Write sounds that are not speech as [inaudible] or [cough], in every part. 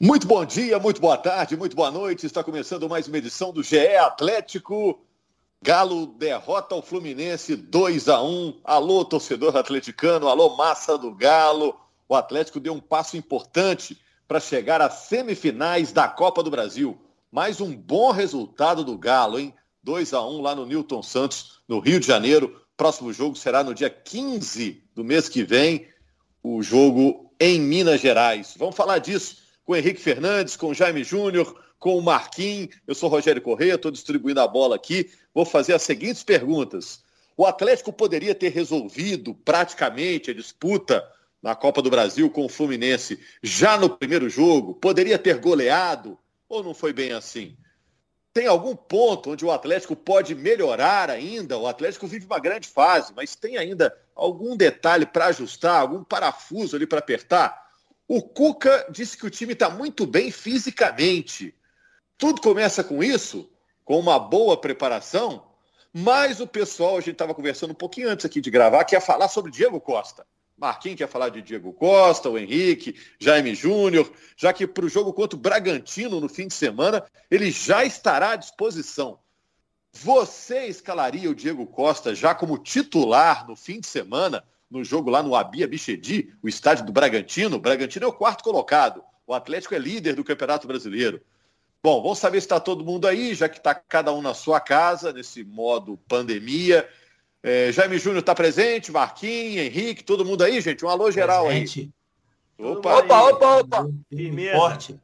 Muito bom dia, muito boa tarde, muito boa noite. Está começando mais uma edição do GE Atlético. Galo derrota o Fluminense 2 a 1. Alô, torcedor atleticano, alô, massa do Galo. O Atlético deu um passo importante para chegar às semifinais da Copa do Brasil. Mais um bom resultado do Galo, hein? 2 a 1 lá no Newton Santos, no Rio de Janeiro. Próximo jogo será no dia 15 do mês que vem, o jogo em Minas Gerais. Vamos falar disso com o Henrique Fernandes, com o Jaime Júnior, com o Marquinhos. Eu sou Rogério Corrêa, estou distribuindo a bola aqui. Vou fazer as seguintes perguntas. O Atlético poderia ter resolvido praticamente a disputa na Copa do Brasil com o Fluminense já no primeiro jogo? Poderia ter goleado? Ou não foi bem assim? Tem algum ponto onde o Atlético pode melhorar ainda? O Atlético vive uma grande fase, mas tem ainda algum detalhe para ajustar, algum parafuso ali para apertar? O Cuca disse que o time está muito bem fisicamente. Tudo começa com isso, com uma boa preparação, mas o pessoal, a gente estava conversando um pouquinho antes aqui de gravar, quer falar sobre Diego Costa. Marquinhos quer falar de Diego Costa, o Henrique, Jaime Júnior, já que para o jogo contra o Bragantino no fim de semana, ele já estará à disposição. Você escalaria o Diego Costa já como titular no fim de semana no jogo lá no Abia Bichedi, o estádio do Bragantino. O Bragantino é o quarto colocado. O Atlético é líder do Campeonato Brasileiro. Bom, vamos saber se está todo mundo aí, já que está cada um na sua casa, nesse modo pandemia. É, Jaime Júnior está presente, Marquinhos, Henrique, todo mundo aí, gente? Um alô geral presente. aí. Opa, opa, opa, opa. Forte.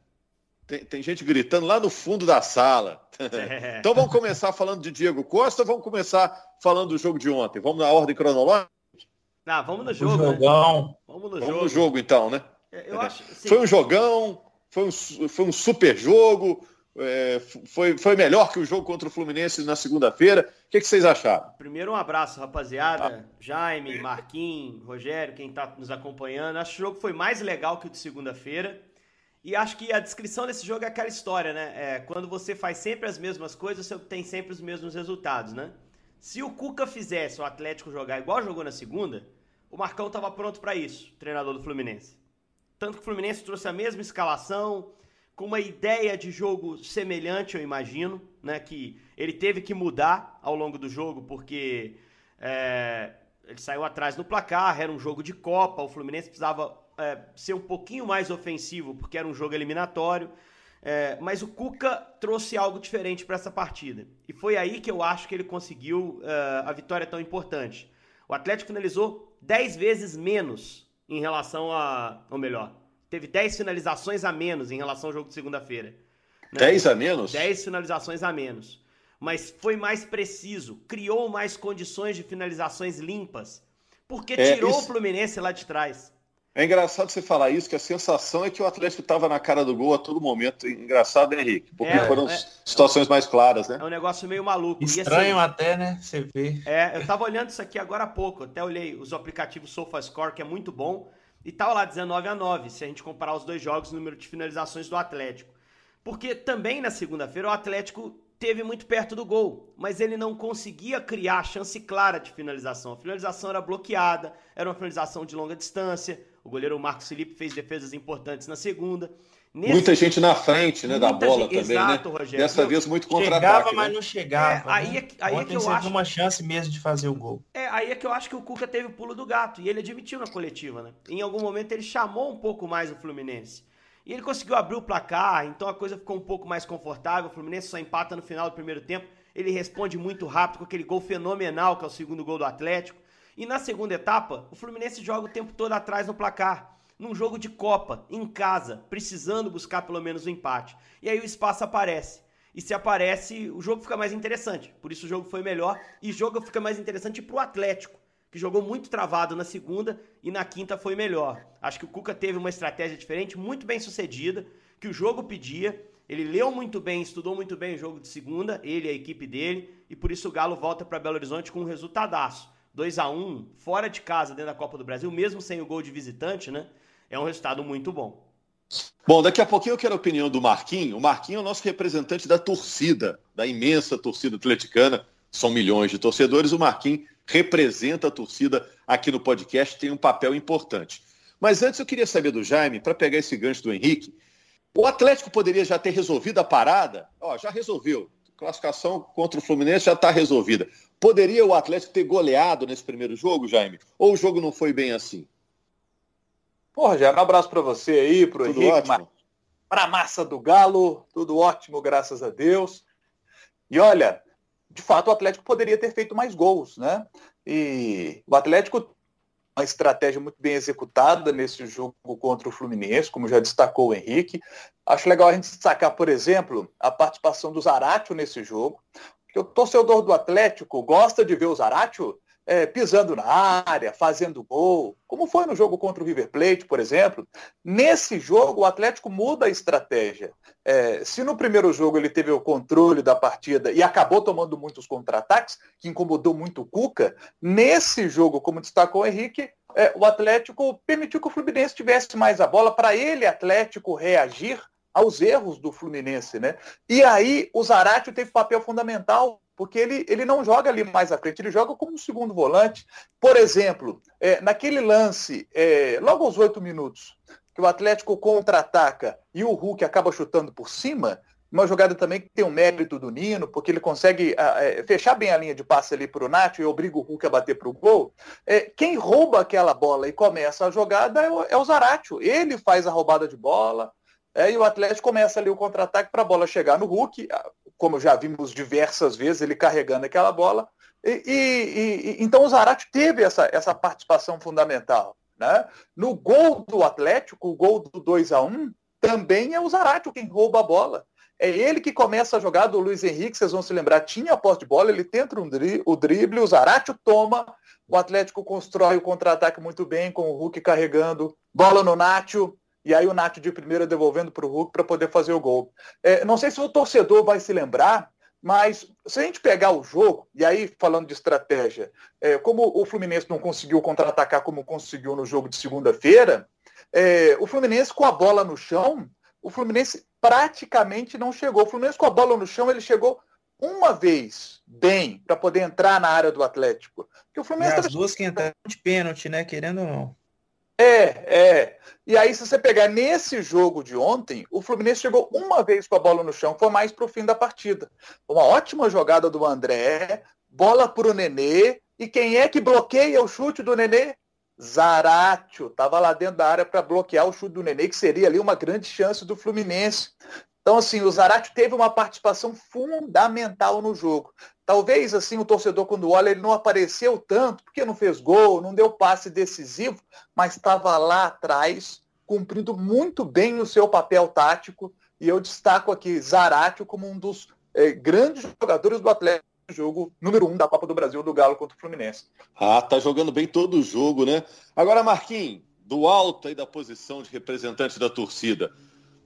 Tem, tem, gente gritando lá no fundo da sala. É. [laughs] então vamos começar falando de Diego Costa, vamos começar falando do jogo de ontem. Vamos na ordem cronológica? Ah, vamos no jogo. Né? Jogão. Vamos no vamos jogo. no jogo, então, né? É, eu acho, assim... Foi um jogão, foi um, foi um super jogo. É, foi, foi melhor que o jogo contra o Fluminense na segunda-feira. O que, que, vocês acharam? Primeiro, um abraço, rapaziada. Tá. Jaime, Marquinhos, Rogério, quem está nos acompanhando. Acho que o jogo foi mais legal que o de segunda-feira. E acho que a descrição desse jogo é aquela história, né? É, quando você faz sempre as mesmas coisas, você obtém sempre os mesmos resultados, né? Se o Cuca fizesse o Atlético jogar igual jogou na segunda, o Marcão estava pronto para isso, treinador do Fluminense. Tanto que o Fluminense trouxe a mesma escalação, com uma ideia de jogo semelhante, eu imagino, né? Que ele teve que mudar ao longo do jogo, porque é, ele saiu atrás no placar, era um jogo de Copa, o Fluminense precisava é, ser um pouquinho mais ofensivo, porque era um jogo eliminatório. É, mas o Cuca trouxe algo diferente para essa partida. E foi aí que eu acho que ele conseguiu uh, a vitória tão importante. O Atlético finalizou 10 vezes menos em relação a. Ou melhor, teve 10 finalizações a menos em relação ao jogo de segunda-feira. Né? 10 a menos? 10 finalizações a menos. Mas foi mais preciso, criou mais condições de finalizações limpas. Porque é, tirou isso... o Fluminense lá de trás. É engraçado você falar isso, que a sensação é que o Atlético estava na cara do gol a todo momento. Engraçado, né, Henrique? Porque é, foram é, situações mais claras, né? É um negócio meio maluco. Estranho assim, até, né? Você vê. É, eu estava olhando isso aqui agora há pouco. Até olhei os aplicativos SofaScore, que é muito bom. E tava lá 19 a 9, se a gente comparar os dois jogos, o número de finalizações do Atlético. Porque também na segunda-feira o Atlético teve muito perto do gol, mas ele não conseguia criar chance clara de finalização. A finalização era bloqueada, era uma finalização de longa distância o goleiro Marcos Felipe fez defesas importantes na segunda. Nesse... Muita gente na frente, né, da bola gente... também, né? Exato, né? Rogério. Dessa vez muito contra-ataque. Chegava, né? mas não chegava. É, aí né? é, aí é que eu acho uma chance mesmo de fazer o gol. É, aí é que eu acho que o Cuca teve o pulo do gato e ele admitiu na coletiva, né? Em algum momento ele chamou um pouco mais o Fluminense. E ele conseguiu abrir o placar, então a coisa ficou um pouco mais confortável. O Fluminense só empata no final do primeiro tempo. Ele responde muito rápido com aquele gol fenomenal, que é o segundo gol do Atlético. E na segunda etapa, o Fluminense joga o tempo todo atrás no placar num jogo de Copa, em casa, precisando buscar pelo menos o um empate. E aí o espaço aparece. E se aparece, o jogo fica mais interessante. Por isso o jogo foi melhor. E o jogo fica mais interessante para o Atlético, que jogou muito travado na segunda e na quinta foi melhor. Acho que o Cuca teve uma estratégia diferente, muito bem sucedida, que o jogo pedia. Ele leu muito bem, estudou muito bem o jogo de segunda, ele e a equipe dele, e por isso o Galo volta para Belo Horizonte com um resultadaço. 2 a 1 fora de casa dentro da Copa do Brasil, mesmo sem o gol de visitante, né? é um resultado muito bom. Bom, daqui a pouquinho eu quero a opinião do Marquinho. O Marquinho é o nosso representante da torcida, da imensa torcida atleticana. São milhões de torcedores. O Marquinho representa a torcida aqui no podcast, tem um papel importante. Mas antes eu queria saber do Jaime, para pegar esse gancho do Henrique, O Atlético poderia já ter resolvido a parada? Ó, já resolveu. Classificação contra o Fluminense já está resolvida. Poderia o Atlético ter goleado nesse primeiro jogo, Jaime? Ou o jogo não foi bem assim? Porra, já um abraço para você aí, para o Henrique, para a massa do Galo. Tudo ótimo, graças a Deus. E olha, de fato o Atlético poderia ter feito mais gols, né? E o Atlético uma estratégia muito bem executada nesse jogo contra o Fluminense, como já destacou o Henrique. Acho legal a gente destacar, por exemplo, a participação do Zaratio nesse jogo, porque o torcedor do Atlético gosta de ver o Zaratio é, pisando na área, fazendo gol, como foi no jogo contra o River Plate, por exemplo. Nesse jogo, o Atlético muda a estratégia. É, se no primeiro jogo ele teve o controle da partida e acabou tomando muitos contra-ataques, que incomodou muito o Cuca, nesse jogo, como destacou o Henrique, é, o Atlético permitiu que o Fluminense tivesse mais a bola para ele, Atlético, reagir aos erros do Fluminense, né? E aí o Zaratio teve papel fundamental porque ele, ele não joga ali mais à frente, ele joga como um segundo volante. Por exemplo, é, naquele lance, é, logo aos oito minutos, que o Atlético contra-ataca e o Hulk acaba chutando por cima, uma jogada também que tem um mérito do Nino, porque ele consegue é, fechar bem a linha de passe ali para o Nath e obriga o Hulk a bater para o gol. É, quem rouba aquela bola e começa a jogada é o, é o Zaratio. Ele faz a roubada de bola, é, e o Atlético começa ali o contra-ataque para a bola chegar no Hulk, como já vimos diversas vezes, ele carregando aquela bola. E, e, e então o Zarate teve essa, essa participação fundamental. Né? No gol do Atlético, o gol do 2 a 1 também é o Zarate quem rouba a bola. É ele que começa a jogada, o Luiz Henrique, vocês vão se lembrar, tinha a posse de bola, ele tenta um dri o drible, o Zarate toma, o Atlético constrói o contra-ataque muito bem, com o Hulk carregando, bola no Nátio, e aí o Nath de primeira devolvendo para o Hulk para poder fazer o gol. É, não sei se o torcedor vai se lembrar, mas se a gente pegar o jogo, e aí falando de estratégia, é, como o Fluminense não conseguiu contra-atacar como conseguiu no jogo de segunda-feira, é, o Fluminense com a bola no chão, o Fluminense praticamente não chegou. O Fluminense com a bola no chão, ele chegou uma vez bem para poder entrar na área do Atlético. Porque o Fluminense e as duas que entraram de pênalti, né? Querendo ou não. É, é. E aí, se você pegar nesse jogo de ontem, o Fluminense chegou uma vez com a bola no chão, foi mais para o fim da partida. Uma ótima jogada do André, bola para o Nenê, e quem é que bloqueia o chute do Nenê? Zaratio, estava lá dentro da área para bloquear o chute do Nenê, que seria ali uma grande chance do Fluminense. Então, assim, o Zarate teve uma participação fundamental no jogo. Talvez, assim, o torcedor, quando olha, ele não apareceu tanto, porque não fez gol, não deu passe decisivo, mas estava lá atrás, cumprindo muito bem o seu papel tático. E eu destaco aqui Zarate como um dos eh, grandes jogadores do Atlético jogo número um da Copa do Brasil do Galo contra o Fluminense. Ah, tá jogando bem todo o jogo, né? Agora, Marquinhos, do alto aí da posição de representante da torcida,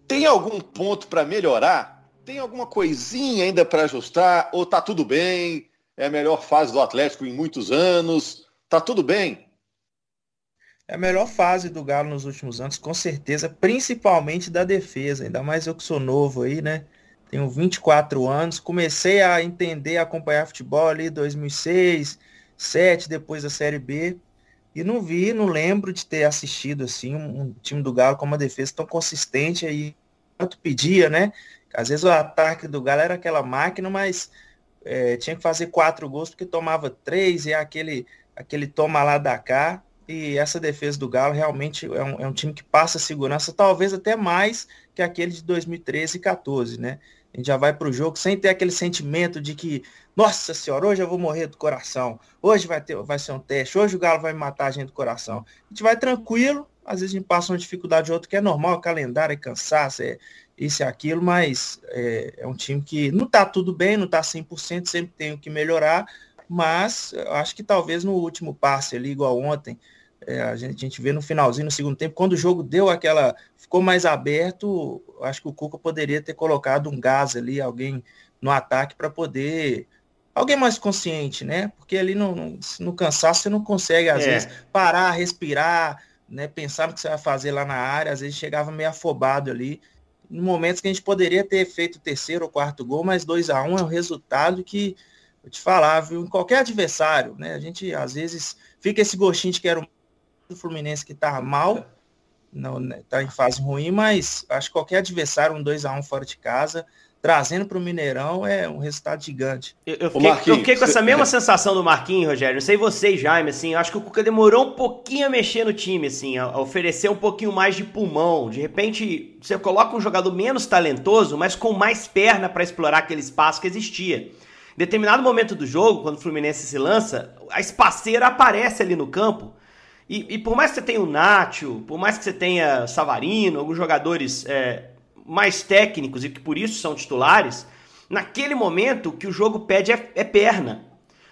tem algum ponto para melhorar? Tem alguma coisinha ainda para ajustar? Ou tá tudo bem? É a melhor fase do Atlético em muitos anos? Tá tudo bem? É a melhor fase do Galo nos últimos anos, com certeza, principalmente da defesa. Ainda mais eu que sou novo aí, né? Tenho 24 anos, comecei a entender, a acompanhar futebol ali 2006, 2007, depois da Série B. E não vi, não lembro de ter assistido assim um, um time do Galo com uma defesa tão consistente aí. Quanto pedia, né? Às vezes o ataque do Galo era aquela máquina, mas é, tinha que fazer quatro gols porque tomava três e é aquele, aquele toma lá da cá. E essa defesa do Galo realmente é um, é um time que passa segurança, talvez até mais que aquele de 2013 e 14, né? A gente já vai para o jogo sem ter aquele sentimento de que, nossa senhora, hoje eu vou morrer do coração. Hoje vai, ter, vai ser um teste. Hoje o Galo vai matar a gente do coração. A gente vai tranquilo. Às vezes a gente passa uma dificuldade ou outra que é normal, é calendário, é cansaço, é isso e aquilo, mas é, é um time que não está tudo bem, não está 100%, sempre tem o que melhorar, mas acho que talvez no último passe ali, igual ontem, é, a, gente, a gente vê no finalzinho, no segundo tempo, quando o jogo deu aquela. Ficou mais aberto, acho que o Cuca poderia ter colocado um gás ali, alguém no ataque para poder. Alguém mais consciente, né? Porque ali no, no, no cansaço você não consegue, às é. vezes, parar, respirar, né? Pensar no que você vai fazer lá na área, às vezes chegava meio afobado ali. Em momentos que a gente poderia ter feito o terceiro ou quarto gol, mas 2 a 1 um é um resultado que, eu te falar, viu, em qualquer adversário, né? A gente às vezes fica esse gostinho de que era do Fluminense que tá mal, não né, tá em fase ruim, mas acho que qualquer adversário, um 2 a 1 fora de casa, trazendo para o Mineirão é um resultado gigante. Eu, eu fiquei, eu fiquei com essa mesma sensação do Marquinhos, Rogério. Não sei vocês, Jaime, assim, acho que o Cuca demorou um pouquinho a mexer no time, assim, a, a oferecer um pouquinho mais de pulmão. De repente, você coloca um jogador menos talentoso, mas com mais perna para explorar aquele espaço que existia. Em determinado momento do jogo, quando o Fluminense se lança, a espaceira aparece ali no campo. E, e por mais que você tenha o Nacho, por mais que você tenha Savarino, alguns jogadores é, mais técnicos e que por isso são titulares, naquele momento o que o jogo pede é, é perna.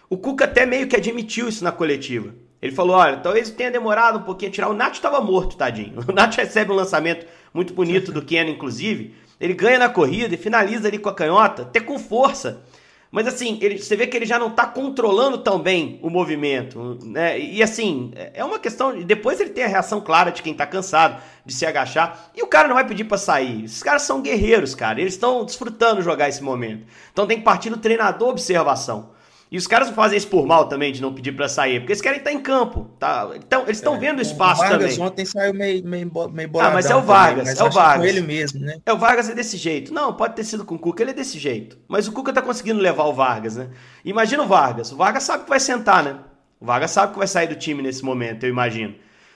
O Cuca até meio que admitiu isso na coletiva. Ele falou: olha, talvez tenha demorado um pouquinho a tirar. O Nath estava morto, tadinho. [laughs] O Nath recebe um lançamento muito bonito do [laughs] Keno, inclusive. Ele ganha na corrida e finaliza ali com a canhota, até com força. Mas assim, ele, você vê que ele já não está controlando tão bem o movimento, né? E assim, é uma questão. Depois ele tem a reação clara de quem está cansado de se agachar. E o cara não vai pedir para sair. Esses caras são guerreiros, cara. Eles estão desfrutando jogar esse momento. Então tem que partir do treinador observação. E os caras não fazem isso por mal também, de não pedir para sair, porque eles querem estar em campo. Tá? Então, eles estão é, vendo o espaço o Vargas também. ontem saiu meio, meio, meio boladão. Ah, mas é o Vargas, também, é o Vargas. ele mesmo, né? É o Vargas é desse jeito. Não, pode ter sido com o Cuca, ele é desse jeito. Mas o Cuca tá conseguindo levar o Vargas, né? Imagina o Vargas. O Vargas sabe que vai sentar, né? O Vargas sabe que vai sair do time nesse momento, eu imagino.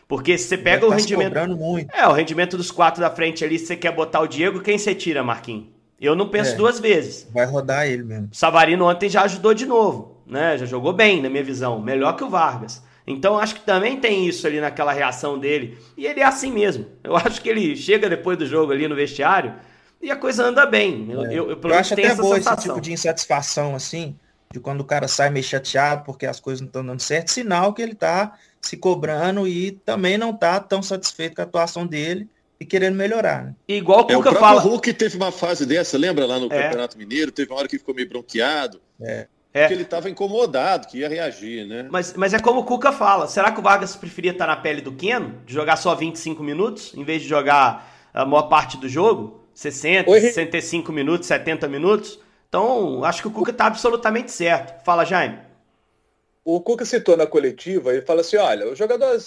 Porque se você pega o tá rendimento. Muito. É, o rendimento dos quatro da frente ali, se você quer botar o Diego, quem você tira, Marquinhos? Eu não penso é, duas vezes. Vai rodar ele mesmo. Savarino ontem já ajudou de novo né? Já jogou bem, na minha visão, melhor que o Vargas. Então acho que também tem isso ali naquela reação dele. E ele é assim mesmo. Eu [laughs] acho que ele chega depois do jogo ali no vestiário e a coisa anda bem. Eu, é. eu, eu, eu acho até boa esse tipo de insatisfação assim, de quando o cara sai meio chateado porque as coisas não estão dando certo, sinal que ele tá se cobrando e também não tá tão satisfeito com a atuação dele e querendo melhorar. Né? Igual o Cuca é, o fala. O Hulk teve uma fase dessa, lembra lá no é. Campeonato Mineiro? Teve uma hora que ficou meio bronqueado. É. É. Porque ele estava incomodado, que ia reagir, né? Mas, mas é como o Cuca fala. Será que o Vargas preferia estar na pele do Keno? De jogar só 25 minutos, em vez de jogar a maior parte do jogo? 60, Oi. 65 minutos, 70 minutos? Então, acho que o Cuca está absolutamente certo. Fala, Jaime. O Cuca citou na coletiva, ele fala assim, olha, o jogador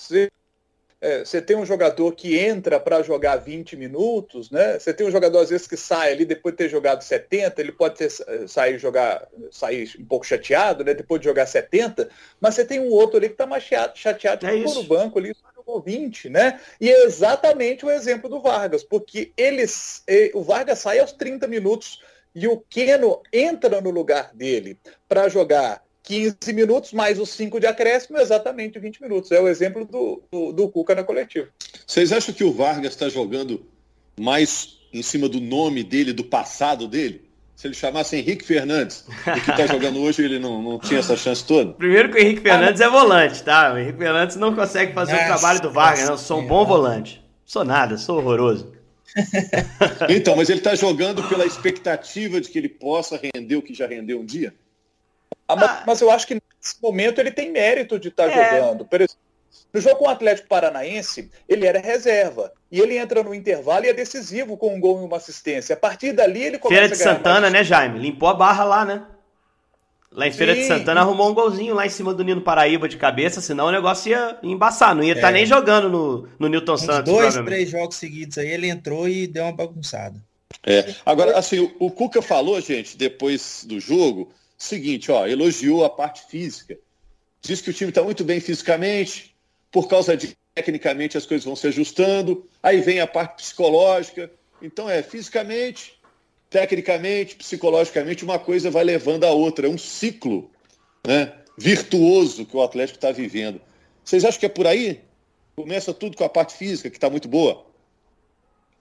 é, você tem um jogador que entra para jogar 20 minutos, né? Você tem um jogador às vezes que sai ali depois de ter jogado 70, ele pode ter, sair jogar, sair um pouco chateado, né? Depois de jogar 70, mas você tem um outro ali que está mais chateado, chateado é no banco ali, só jogou 20, né? E é exatamente o exemplo do Vargas, porque eles, o Vargas sai aos 30 minutos e o Keno entra no lugar dele para jogar 15 minutos, mais os 5 de acréscimo, exatamente 20 minutos. É o exemplo do, do, do Cuca na coletiva. Vocês acham que o Vargas está jogando mais em cima do nome dele, do passado dele? Se ele chamasse Henrique Fernandes, o que está jogando hoje, ele não, não tinha essa chance toda? Primeiro que o Henrique Fernandes é volante, tá? O Henrique Fernandes não consegue fazer nossa, o trabalho do Vargas, não. Eu sou um bom volante. Sou nada, sou horroroso. então, mas ele está jogando pela expectativa de que ele possa render o que já rendeu um dia? Ah, mas eu acho que nesse momento ele tem mérito de estar tá é. jogando. Por exemplo, no jogo com o Atlético Paranaense, ele era reserva. E ele entra no intervalo e é decisivo com um gol e uma assistência. A partir dali ele começa Feira de a Santana, mais... né, Jaime? Limpou a barra lá, né? Lá em Sim. Feira de Santana arrumou um golzinho lá em cima do Nino Paraíba de cabeça, senão o negócio ia embaçar. Não ia estar tá é. tá nem jogando no, no Newton Uns Santos. Dois, três jogos seguidos aí, ele entrou e deu uma bagunçada. É. Agora, assim, o, o Cuca falou, gente, depois do jogo, Seguinte, ó, elogiou a parte física. Diz que o time está muito bem fisicamente, por causa de tecnicamente as coisas vão se ajustando. Aí vem a parte psicológica. Então é fisicamente, tecnicamente, psicologicamente, uma coisa vai levando a outra. É um ciclo né, virtuoso que o Atlético está vivendo. Vocês acham que é por aí? Começa tudo com a parte física, que está muito boa.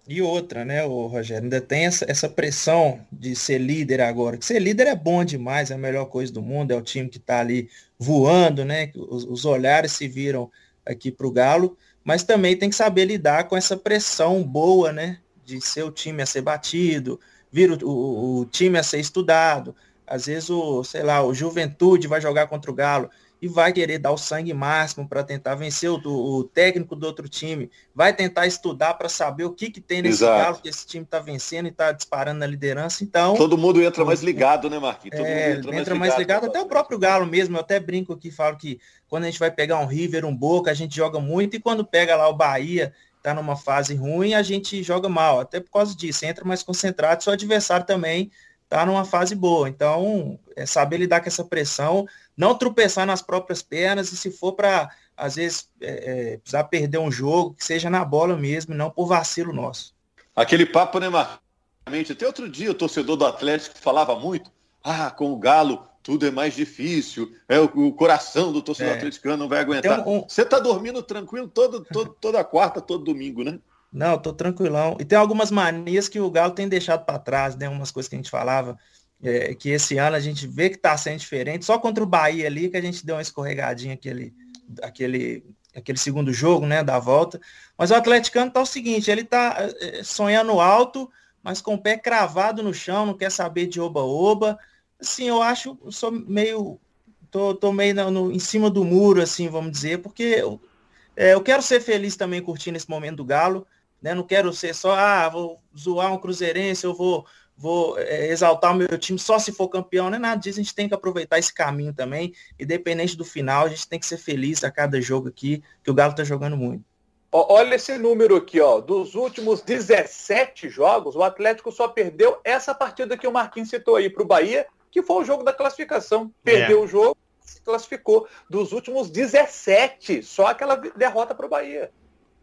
E outra, né, o Rogério, ainda tem essa, essa pressão de ser líder agora. Ser líder é bom demais, é a melhor coisa do mundo, é o time que está ali voando, né? Os, os olhares se viram aqui para o Galo, mas também tem que saber lidar com essa pressão boa, né? De ser o time a ser batido, vir o, o, o time a ser estudado. Às vezes o, sei lá, o Juventude vai jogar contra o Galo e vai querer dar o sangue máximo para tentar vencer o, o, técnico do outro time, vai tentar estudar para saber o que, que tem nesse Exato. galo que esse time está vencendo e está disparando na liderança. Então todo mundo entra mais ligado, né, Marquinhos? Todo é, entra, entra, mais ligado, mais ligado até o próprio galo mesmo. Eu até brinco aqui, falo que quando a gente vai pegar um River, um Boca, a gente joga muito e quando pega lá o Bahia tá numa fase ruim, a gente joga mal. Até por causa disso, entra mais concentrado, seu adversário também tá numa fase boa. Então, é saber lidar com essa pressão, não tropeçar nas próprias pernas e se for para, às vezes, é, é, precisar perder um jogo, que seja na bola mesmo, não por vacilo nosso. Aquele papo, né, Marcamente, até outro dia o torcedor do Atlético falava muito, ah, com o Galo tudo é mais difícil, é o, o coração do torcedor é. atleticano não vai aguentar. Um... Você tá dormindo tranquilo todo, todo, toda quarta, todo domingo, né? Não, tô tranquilão. E tem algumas manias que o Galo tem deixado para trás, né? Umas coisas que a gente falava, é, que esse ano a gente vê que tá sendo diferente. Só contra o Bahia ali que a gente deu uma escorregadinha aquele, aquele, aquele segundo jogo, né? Da volta. Mas o atleticano tá o seguinte, ele tá é, sonhando alto, mas com o pé cravado no chão, não quer saber de oba-oba assim, eu acho, eu sou meio, tô, tô meio no, no, em cima do muro, assim, vamos dizer, porque eu, é, eu quero ser feliz também curtindo esse momento do Galo, né? Não quero ser só, ah, vou zoar um cruzeirense, eu vou, vou é, exaltar o meu time só se for campeão, não é nada disso, a gente tem que aproveitar esse caminho também, independente do final, a gente tem que ser feliz a cada jogo aqui, que o Galo tá jogando muito. Olha esse número aqui, ó. Dos últimos 17 jogos, o Atlético só perdeu essa partida que o Marquinhos citou aí para o Bahia que foi o jogo da classificação. Perdeu é. o jogo, se classificou. Dos últimos 17, só aquela derrota para o Bahia.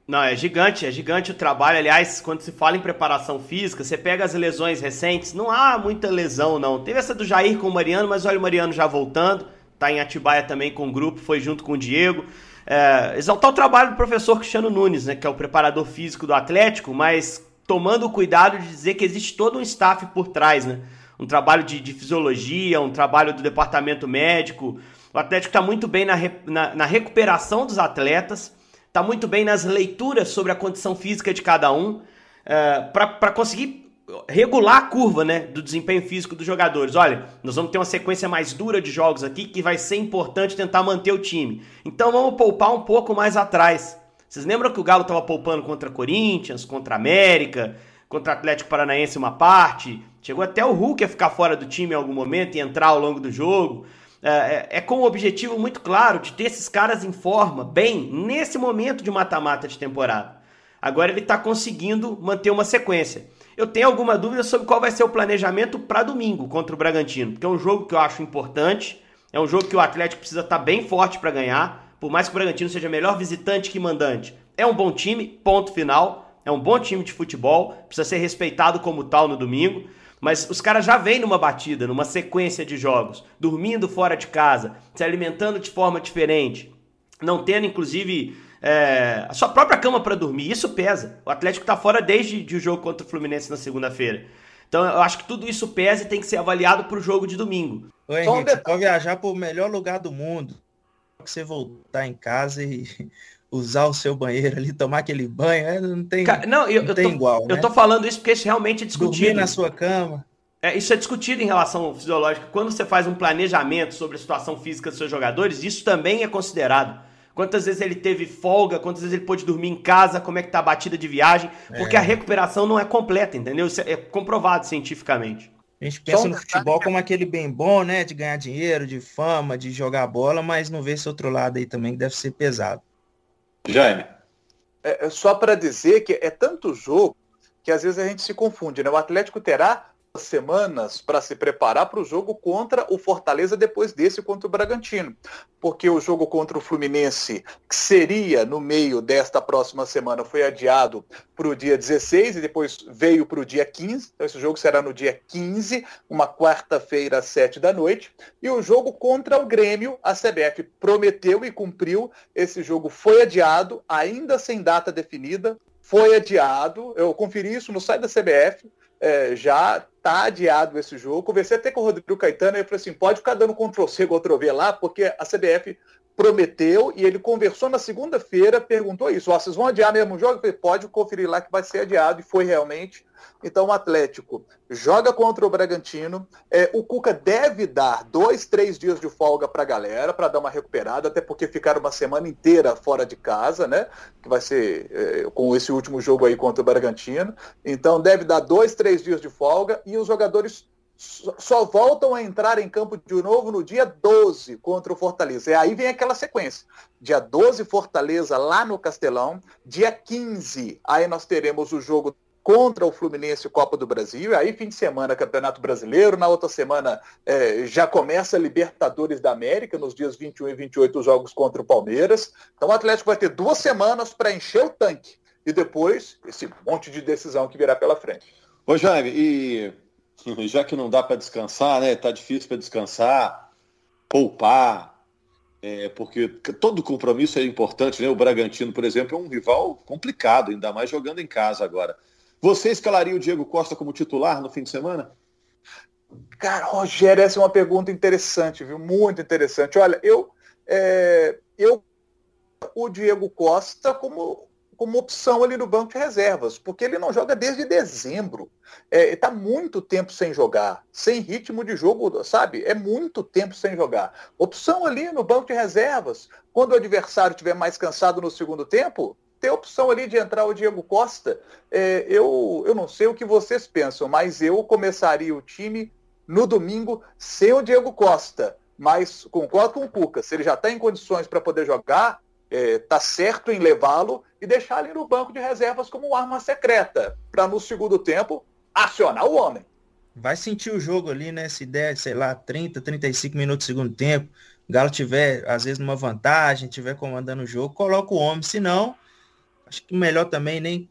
Não, é gigante, é gigante o trabalho. Aliás, quando se fala em preparação física, você pega as lesões recentes, não há muita lesão, não. Teve essa do Jair com o Mariano, mas olha o Mariano já voltando, tá em Atibaia também com o grupo, foi junto com o Diego. É, exaltar o trabalho do professor Cristiano Nunes, né, que é o preparador físico do Atlético, mas tomando o cuidado de dizer que existe todo um staff por trás, né? um trabalho de, de fisiologia, um trabalho do departamento médico. O Atlético está muito bem na, na, na, recuperação dos atletas, está muito bem nas leituras sobre a condição física de cada um, é, para conseguir regular a curva né, do desempenho físico dos jogadores. Olha, nós vamos ter uma sequência mais dura de jogos aqui que vai ser importante tentar manter o time. Então vamos poupar um pouco mais atrás. Vocês lembram que o Galo estava poupando contra Corinthians, contra América, contra Atlético Paranaense uma parte, chegou até o Hulk a ficar fora do time em algum momento e entrar ao longo do jogo. É, é, é com o objetivo muito claro de ter esses caras em forma, bem, nesse momento de mata-mata de temporada. Agora ele está conseguindo manter uma sequência. Eu tenho alguma dúvida sobre qual vai ser o planejamento para domingo contra o Bragantino, porque é um jogo que eu acho importante, é um jogo que o Atlético precisa estar tá bem forte para ganhar, por mais que o Bragantino seja melhor visitante que mandante. É um bom time, ponto final. É um bom time de futebol, precisa ser respeitado como tal no domingo. Mas os caras já vêm numa batida, numa sequência de jogos, dormindo fora de casa, se alimentando de forma diferente, não tendo, inclusive, é, a sua própria cama para dormir. Isso pesa. O Atlético está fora desde o jogo contra o Fluminense na segunda-feira. Então eu acho que tudo isso pesa e tem que ser avaliado para o jogo de domingo. Ô, Henrique, você pode viajar para o melhor lugar do mundo. Você voltar em casa e usar o seu banheiro ali, tomar aquele banho, é, não tem, Cara, não, eu, não eu tem tô, igual. Eu né? tô falando isso porque isso realmente é discutido. Dormir na sua cama. É, isso é discutido em relação ao fisiológico. Quando você faz um planejamento sobre a situação física dos seus jogadores, isso também é considerado. Quantas vezes ele teve folga, quantas vezes ele pôde dormir em casa, como é que tá a batida de viagem, porque é. a recuperação não é completa, entendeu? Isso é comprovado cientificamente. A gente pensa no futebol como aquele bem bom, né? De ganhar dinheiro, de fama, de jogar bola, mas não vê esse outro lado aí também que deve ser pesado. Jaime. É, é só para dizer que é tanto jogo que às vezes a gente se confunde, né? O Atlético terá semanas para se preparar para o jogo contra o Fortaleza depois desse contra o Bragantino. Porque o jogo contra o Fluminense, que seria no meio desta próxima semana, foi adiado para o dia 16 e depois veio para o dia 15. Então esse jogo será no dia 15, uma quarta-feira às 7 da noite. E o jogo contra o Grêmio, a CBF prometeu e cumpriu. Esse jogo foi adiado, ainda sem data definida. Foi adiado, eu conferi isso no site da CBF, é, já tá adiado esse jogo. Conversei até com o Rodrigo Caetano e ele falou assim: pode ficar dando Ctrl-C, Ctrl-V lá, porque a CBF prometeu e ele conversou na segunda-feira, perguntou isso: vocês vão adiar mesmo o jogo? Eu falei, pode conferir lá que vai ser adiado, e foi realmente. Então o Atlético joga contra o Bragantino. É, o Cuca deve dar dois, três dias de folga para a galera, para dar uma recuperada, até porque ficaram uma semana inteira fora de casa, né? Que vai ser é, com esse último jogo aí contra o Bragantino. Então deve dar dois, três dias de folga e os jogadores só voltam a entrar em campo de novo no dia 12 contra o Fortaleza. E aí vem aquela sequência. Dia 12, Fortaleza lá no Castelão. Dia 15, aí nós teremos o jogo contra o Fluminense Copa do Brasil. E aí, fim de semana, Campeonato Brasileiro. Na outra semana é, já começa Libertadores da América, nos dias 21 e 28, os jogos contra o Palmeiras. Então o Atlético vai ter duas semanas para encher o tanque. E depois, esse monte de decisão que virá pela frente. Ô Jaime, e [laughs] já que não dá para descansar, né? Tá difícil para descansar, poupar, é, porque todo compromisso é importante, né? O Bragantino, por exemplo, é um rival complicado, ainda mais jogando em casa agora. Você escalaria o Diego Costa como titular no fim de semana? Cara, Rogério, essa é uma pergunta interessante, viu? Muito interessante. Olha, eu, é, eu o Diego Costa como como opção ali no banco de reservas, porque ele não joga desde dezembro. É, está muito tempo sem jogar, sem ritmo de jogo, sabe? É muito tempo sem jogar. Opção ali no banco de reservas. Quando o adversário estiver mais cansado no segundo tempo, ter opção ali de entrar o Diego Costa. É, eu, eu não sei o que vocês pensam, mas eu começaria o time no domingo sem o Diego Costa. Mas concordo com o Cuca, se ele já está em condições para poder jogar, está é, certo em levá-lo e deixar ele no banco de reservas como arma secreta, para no segundo tempo acionar o homem. Vai sentir o jogo ali, né? Se der, sei lá, 30, 35 minutos do segundo tempo, o Galo tiver, às vezes, numa vantagem, tiver comandando o jogo, coloca o homem. Se não, acho que melhor também nem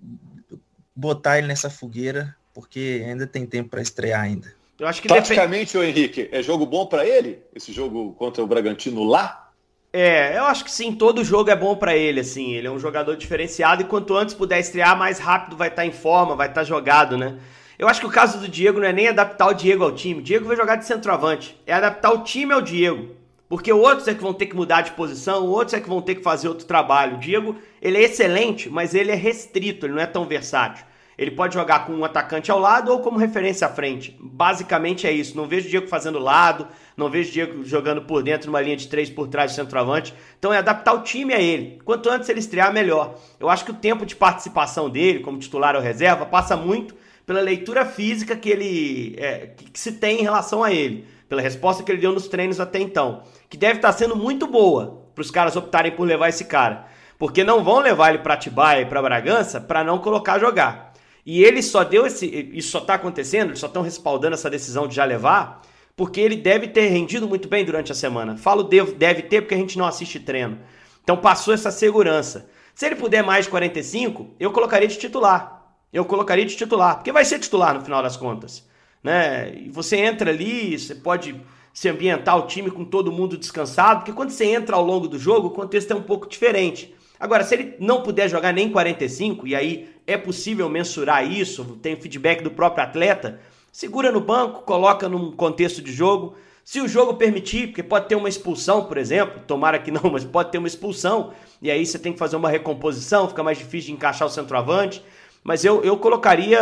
botar ele nessa fogueira, porque ainda tem tempo para estrear ainda. Eu acho que Taticamente, depend... Henrique, é jogo bom para ele? Esse jogo contra o Bragantino lá? É, eu acho que sim, todo jogo é bom para ele, assim. Ele é um jogador diferenciado e quanto antes puder estrear, mais rápido vai estar tá em forma, vai estar tá jogado, né? Eu acho que o caso do Diego não é nem adaptar o Diego ao time. O Diego vai jogar de centroavante. É adaptar o time ao Diego. Porque outros é que vão ter que mudar de posição, outros é que vão ter que fazer outro trabalho. O Diego, ele é excelente, mas ele é restrito, ele não é tão versátil. Ele pode jogar com um atacante ao lado ou como referência à frente. Basicamente é isso. Não vejo o Diego fazendo lado, não vejo o Diego jogando por dentro numa linha de três por trás do centroavante. Então é adaptar o time a ele. Quanto antes ele estrear, melhor. Eu acho que o tempo de participação dele, como titular ou reserva, passa muito pela leitura física que ele é, que se tem em relação a ele, pela resposta que ele deu nos treinos até então, que deve estar sendo muito boa para os caras optarem por levar esse cara, porque não vão levar ele para Atibaia e para Bragança para não colocar jogar. E ele só deu esse. Isso só está acontecendo, eles só estão respaldando essa decisão de já levar, porque ele deve ter rendido muito bem durante a semana. Falo deve, deve ter porque a gente não assiste treino. Então passou essa segurança. Se ele puder mais de 45, eu colocaria de titular. Eu colocaria de titular, porque vai ser titular no final das contas. Né? E você entra ali, você pode se ambientar o time com todo mundo descansado, porque quando você entra ao longo do jogo, o contexto é um pouco diferente. Agora, se ele não puder jogar nem 45, e aí é possível mensurar isso, tem feedback do próprio atleta, segura no banco, coloca num contexto de jogo. Se o jogo permitir, porque pode ter uma expulsão, por exemplo, tomara que não, [laughs] mas pode ter uma expulsão, e aí você tem que fazer uma recomposição, fica mais difícil de encaixar o centroavante. Mas eu, eu colocaria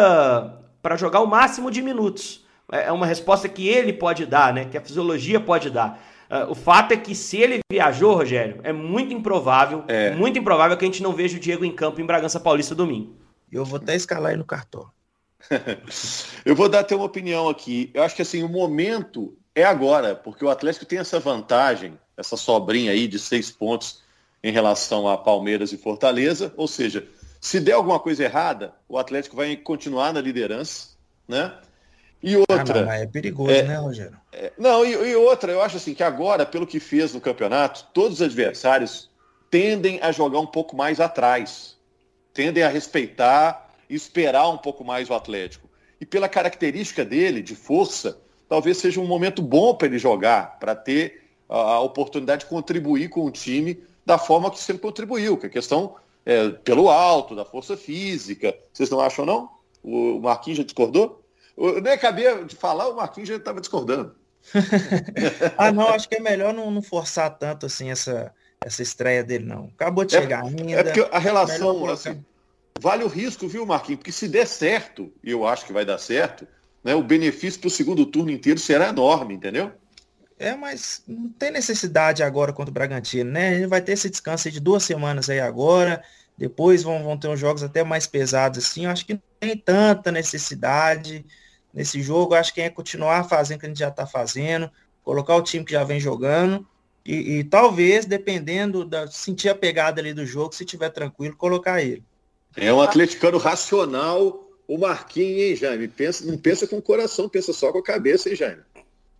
para jogar o máximo de minutos. É, é uma resposta que ele pode dar, né? Que a fisiologia pode dar. Uh, o fato é que se ele viajou, Rogério, é muito improvável, é. muito improvável que a gente não veja o Diego em campo em Bragança Paulista domingo. Eu vou até escalar aí no cartão. [laughs] eu vou dar até uma opinião aqui. Eu acho que assim, o momento é agora, porque o Atlético tem essa vantagem, essa sobrinha aí de seis pontos em relação a Palmeiras e Fortaleza. Ou seja, se der alguma coisa errada, o Atlético vai continuar na liderança, né? E outra. Ah, é perigoso, é, né, Rogério? É, não, e, e, outra, eu acho assim que agora, pelo que fez no campeonato, todos os adversários tendem a jogar um pouco mais atrás, tendem a respeitar esperar um pouco mais o Atlético. E pela característica dele, de força, talvez seja um momento bom para ele jogar, para ter a, oportunidade de contribuir com o time da forma que sempre contribuiu, que é a questão é, pelo alto, da força física. Vocês não acham, não? O Marquinhos já discordou? Eu nem acabei de falar, o Marquinhos já estava discordando. [laughs] ah, não, acho que é melhor não, não, forçar tanto assim essa, essa estreia dele, não. Acabou de é, chegar ainda. É porque a relação, assim, vale o risco, viu, Marquinhos? Porque se der certo, e eu acho que vai dar certo, né, o benefício para o segundo turno inteiro será enorme, entendeu? É, mas não tem necessidade agora contra o Bragantino, né? A gente vai ter esse descanso de duas semanas aí agora, depois vão, vão ter uns jogos até mais pesados assim. Eu acho que não tem tanta necessidade nesse jogo. Acho que é continuar fazendo o que a gente já está fazendo, colocar o time que já vem jogando e, e, talvez, dependendo da sentir a pegada ali do jogo, se tiver tranquilo, colocar ele. É um atleticano racional, o Marquinhos, hein, Jaime? Pensa, não pensa com o coração, pensa só com a cabeça, hein, Jaime?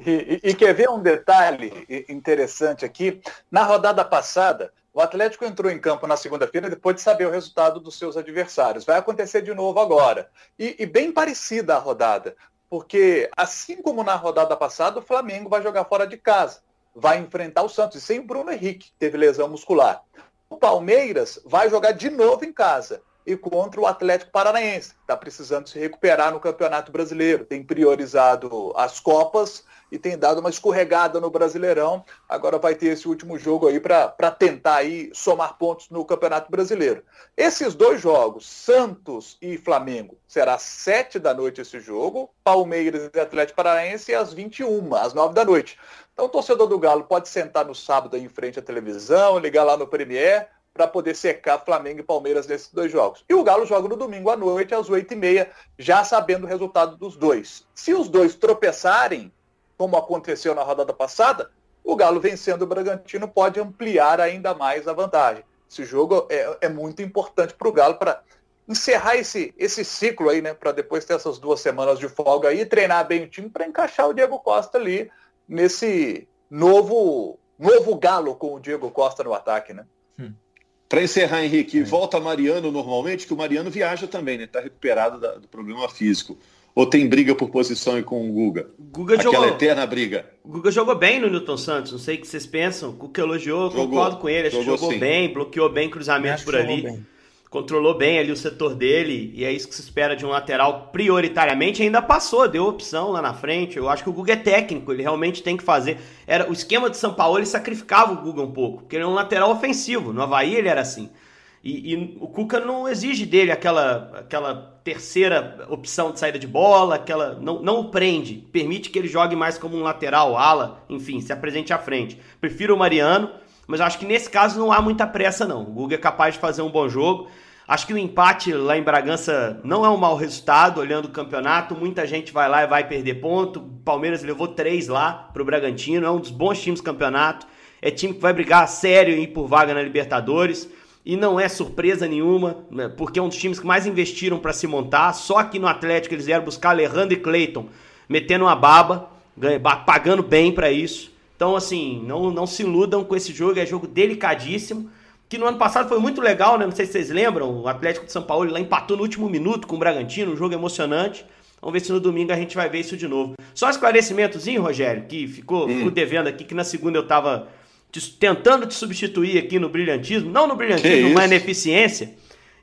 E, e, e quer ver um detalhe interessante aqui? Na rodada passada, o Atlético entrou em campo na segunda-feira depois de saber o resultado dos seus adversários. Vai acontecer de novo agora. E, e, bem parecida a rodada, porque assim como na rodada passada, o Flamengo vai jogar fora de casa. Vai enfrentar o Santos, e sem o Bruno Henrique, que teve lesão muscular. O Palmeiras vai jogar de novo em casa e contra o Atlético Paranaense, que está precisando se recuperar no Campeonato Brasileiro. Tem priorizado as Copas e tem dado uma escorregada no Brasileirão. Agora vai ter esse último jogo aí para tentar aí somar pontos no Campeonato Brasileiro. Esses dois jogos, Santos e Flamengo, será sete da noite esse jogo, Palmeiras e Atlético Paranaense às 21, às 9 da noite. Então o torcedor do Galo pode sentar no sábado aí em frente à televisão, ligar lá no Premier, para poder secar Flamengo e Palmeiras nesses dois jogos. E o Galo joga no domingo à noite, às 8h30, já sabendo o resultado dos dois. Se os dois tropeçarem, como aconteceu na rodada passada, o Galo vencendo o Bragantino pode ampliar ainda mais a vantagem. Esse jogo é, é muito importante para o Galo para encerrar esse, esse ciclo aí, né? Para depois ter essas duas semanas de folga aí, treinar bem o time para encaixar o Diego Costa ali nesse novo novo Galo com o Diego Costa no ataque, né? Hum. Para encerrar, Henrique, é. volta Mariano normalmente, que o Mariano viaja também, né? Está recuperado da, do problema físico. Ou tem briga por posição com o Guga? Guga Aquela jogou, eterna briga. Guga jogou bem no Newton Santos, não sei o que vocês pensam. O Guga elogiou, jogou, concordo com ele, acho jogou que jogou sim. bem, bloqueou bem cruzamentos por ali. Bem. Controlou bem ali o setor dele, e é isso que se espera de um lateral prioritariamente. Ainda passou, deu opção lá na frente. Eu acho que o Guga é técnico, ele realmente tem que fazer. Era O esquema de São Paulo ele sacrificava o Guga um pouco, porque ele é um lateral ofensivo. No Havaí ele era assim. E, e, o Cuca não exige dele aquela, aquela terceira opção de saída de bola, aquela não, não o prende, permite que ele jogue mais como um lateral, ala, enfim, se apresente à frente. Prefiro o Mariano, mas acho que nesse caso não há muita pressa não. O Guga é capaz de fazer um bom jogo. Acho que o empate lá em Bragança não é um mau resultado, olhando o campeonato. Muita gente vai lá e vai perder ponto. Palmeiras levou três lá para o Bragantino, é um dos bons times do campeonato. É time que vai brigar sério e por vaga na Libertadores e não é surpresa nenhuma, né, porque é um dos times que mais investiram para se montar. Só que no Atlético eles vieram buscar Alejandro e Cleiton, metendo uma baba, pagando bem para isso. Então, assim, não, não se iludam com esse jogo, é jogo delicadíssimo. Que no ano passado foi muito legal, né? Não sei se vocês lembram, o Atlético de São Paulo lá empatou no último minuto com o Bragantino, um jogo emocionante. Vamos ver se no domingo a gente vai ver isso de novo. Só um esclarecimentozinho, Rogério, que ficou, ficou devendo aqui, que na segunda eu tava te, tentando te substituir aqui no brilhantismo, não no brilhantismo, mas na eficiência.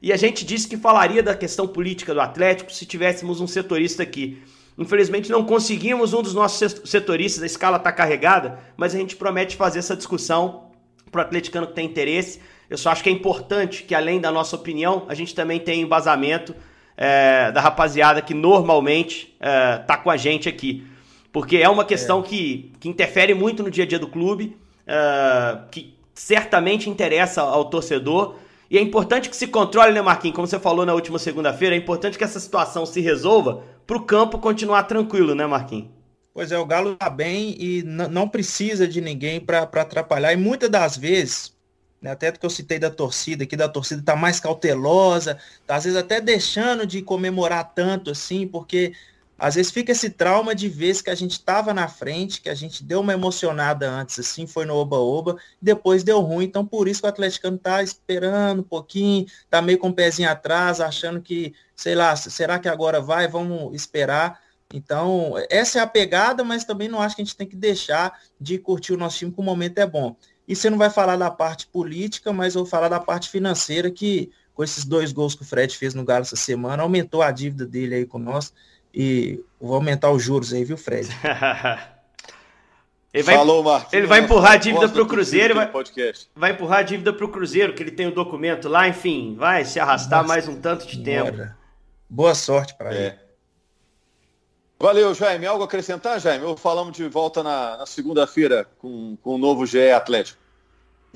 E a gente disse que falaria da questão política do Atlético se tivéssemos um setorista aqui. Infelizmente não conseguimos um dos nossos setoristas, a escala está carregada, mas a gente promete fazer essa discussão para o atleticano que tem interesse. Eu só acho que é importante que, além da nossa opinião, a gente também tenha embasamento é, da rapaziada que normalmente está é, com a gente aqui. Porque é uma questão é. Que, que interfere muito no dia a dia do clube uh, que certamente interessa ao torcedor. E é importante que se controle, né, Marquinhos? Como você falou na última segunda-feira, é importante que essa situação se resolva para o campo continuar tranquilo, né, Marquinhos? Pois é, o Galo está bem e não precisa de ninguém para atrapalhar. E muitas das vezes, né, até que eu citei da torcida, que da torcida está mais cautelosa, tá, às vezes até deixando de comemorar tanto assim, porque às vezes fica esse trauma de ver que a gente estava na frente, que a gente deu uma emocionada antes, assim, foi no oba-oba, depois deu ruim, então por isso que o atleticano tá esperando um pouquinho, tá meio com o pezinho atrás, achando que, sei lá, será que agora vai? Vamos esperar. Então, essa é a pegada, mas também não acho que a gente tem que deixar de curtir o nosso time, que o momento é bom. E você não vai falar da parte política, mas eu vou falar da parte financeira, que com esses dois gols que o Fred fez no Galo essa semana, aumentou a dívida dele aí com nós. E vou aumentar os juros aí, viu, Fred? [laughs] Ele vai, Falou, Marquinhos. Ele vai empurrar a dívida para o Cruzeiro. Vai, vai empurrar a dívida para o Cruzeiro, que ele tem o documento lá, enfim, vai se arrastar Nossa, mais um tanto de tempo. Boa sorte para é. ele. Valeu, Jaime. Algo a acrescentar, Jaime? Ou falamos de volta na, na segunda-feira com, com o novo GE Atlético?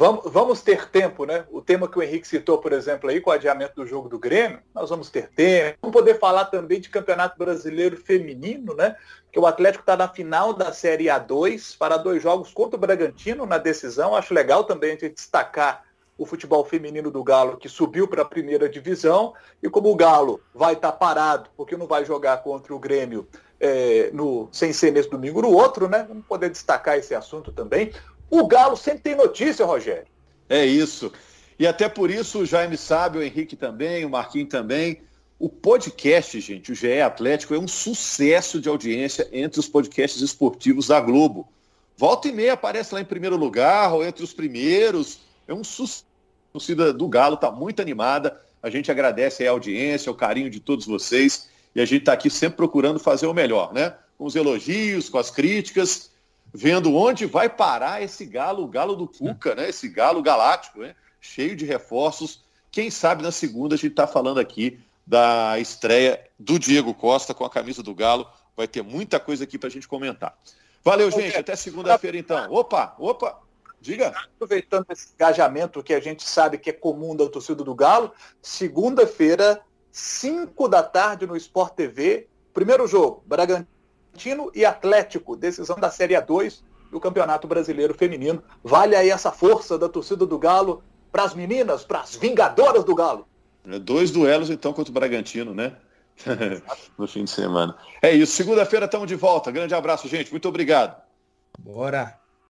Vamos, vamos ter tempo, né? O tema que o Henrique citou, por exemplo, aí, com o adiamento do jogo do Grêmio, nós vamos ter tempo. Vamos poder falar também de Campeonato Brasileiro Feminino, né? Que o Atlético está na final da Série A2 para dois jogos contra o Bragantino na decisão. Acho legal também a gente destacar o futebol feminino do Galo, que subiu para a primeira divisão, e como o Galo vai estar tá parado, porque não vai jogar contra o Grêmio é, no, sem ser nesse domingo no outro, né? Vamos poder destacar esse assunto também. O Galo sempre tem notícia, Rogério. É isso. E até por isso o Jaime sabe, o Henrique também, o Marquinhos também. O podcast, gente, o GE Atlético, é um sucesso de audiência entre os podcasts esportivos da Globo. Volta e meia aparece lá em primeiro lugar, ou entre os primeiros. É um sucesso. A torcida do Galo está muito animada. A gente agradece a audiência, o carinho de todos vocês. E a gente está aqui sempre procurando fazer o melhor, né? Com os elogios, com as críticas vendo onde vai parar esse galo, o galo do Cuca, né? Esse galo galáctico, né? cheio de reforços. Quem sabe na segunda a gente está falando aqui da estreia do Diego Costa com a camisa do Galo. Vai ter muita coisa aqui para a gente comentar. Valeu, gente. Até segunda-feira, então. Opa, opa, diga. Aproveitando esse engajamento que a gente sabe que é comum da torcida do Galo, segunda-feira, 5 da tarde no Sport TV, primeiro jogo, Bragantino Bragantino e Atlético, decisão da Série A2 do Campeonato Brasileiro Feminino. Vale aí essa força da torcida do Galo para as meninas, para as vingadoras do Galo. Dois duelos então contra o Bragantino, né? [laughs] no fim de semana. É isso. Segunda-feira estamos de volta. Grande abraço, gente. Muito obrigado. Bora.